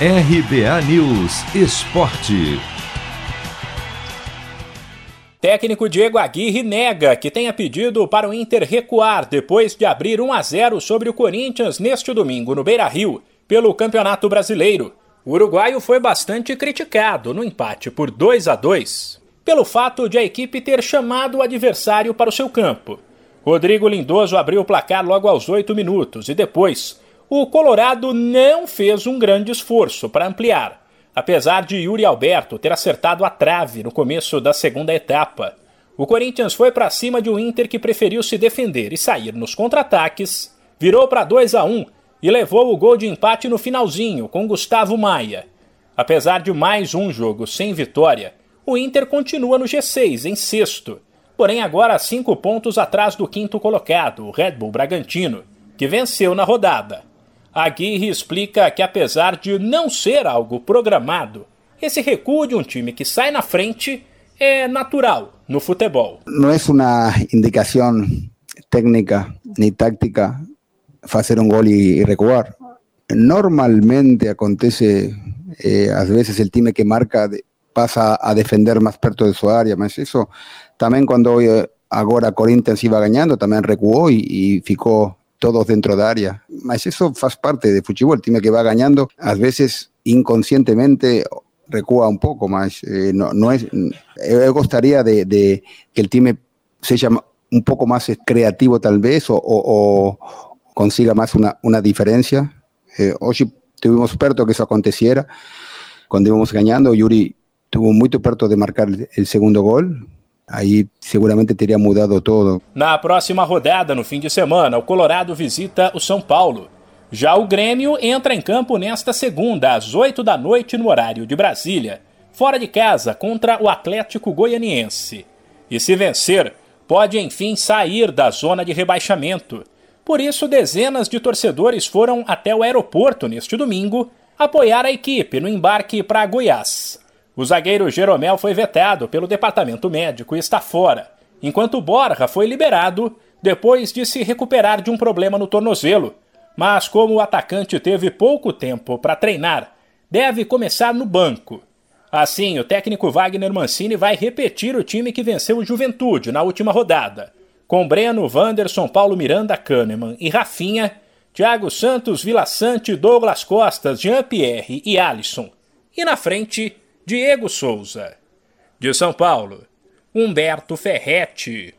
RBA News Esporte. Técnico Diego Aguirre nega que tenha pedido para o Inter recuar depois de abrir 1 a 0 sobre o Corinthians neste domingo no Beira-Rio pelo Campeonato Brasileiro. O uruguaio foi bastante criticado no empate por 2 a 2 pelo fato de a equipe ter chamado o adversário para o seu campo. Rodrigo Lindoso abriu o placar logo aos 8 minutos e depois o Colorado não fez um grande esforço para ampliar, apesar de Yuri Alberto ter acertado a trave no começo da segunda etapa. O Corinthians foi para cima de um Inter que preferiu se defender e sair nos contra-ataques, virou para 2 a 1 e levou o gol de empate no finalzinho com Gustavo Maia. Apesar de mais um jogo sem vitória, o Inter continua no G6, em sexto, porém agora cinco pontos atrás do quinto colocado, o Red Bull Bragantino, que venceu na rodada. Aguirre explica que, apesar de não ser algo programado, esse recuo de um time que sai na frente é natural no futebol. Não é uma indicação técnica nem tática fazer um gol e, recuar. Normalmente acontece, eh, às vezes, o time que marca passa a defender mais perto de sua área, mas isso também quando eh, agora Corinthians iba ganhando, também recuou e, e ficou todos dentro da área. Mas isso faz parte de futebol, o time que vai ganhando, às vezes inconscientemente recua um pouco, mas eh, não, não é, eu gostaria de, de, que o time seja um pouco mais criativo talvez ou, ou, ou consiga mais uma, uma diferença. Eh, hoje tivemos perto que isso aconteciera, quando íbamos ganhando, o Yuri estuvo muito perto de marcar o segundo gol, aí seguramente teria mudado todo. Na próxima rodada, no fim de semana, o Colorado visita o São Paulo. Já o Grêmio entra em campo nesta segunda, às 8 da noite, no horário de Brasília, fora de casa contra o Atlético Goianiense. E se vencer, pode enfim sair da zona de rebaixamento. Por isso, dezenas de torcedores foram até o aeroporto neste domingo apoiar a equipe no embarque para Goiás. O zagueiro Jeromel foi vetado pelo departamento médico e está fora, enquanto Borja foi liberado depois de se recuperar de um problema no tornozelo. Mas, como o atacante teve pouco tempo para treinar, deve começar no banco. Assim, o técnico Wagner Mancini vai repetir o time que venceu o Juventude na última rodada, com Breno, Wanderson, Paulo Miranda, Kahneman e Rafinha, Thiago Santos, Vila Sante, Douglas Costas, Jean-Pierre e Alisson. E na frente, Diego Souza. De São Paulo, Humberto Ferretti.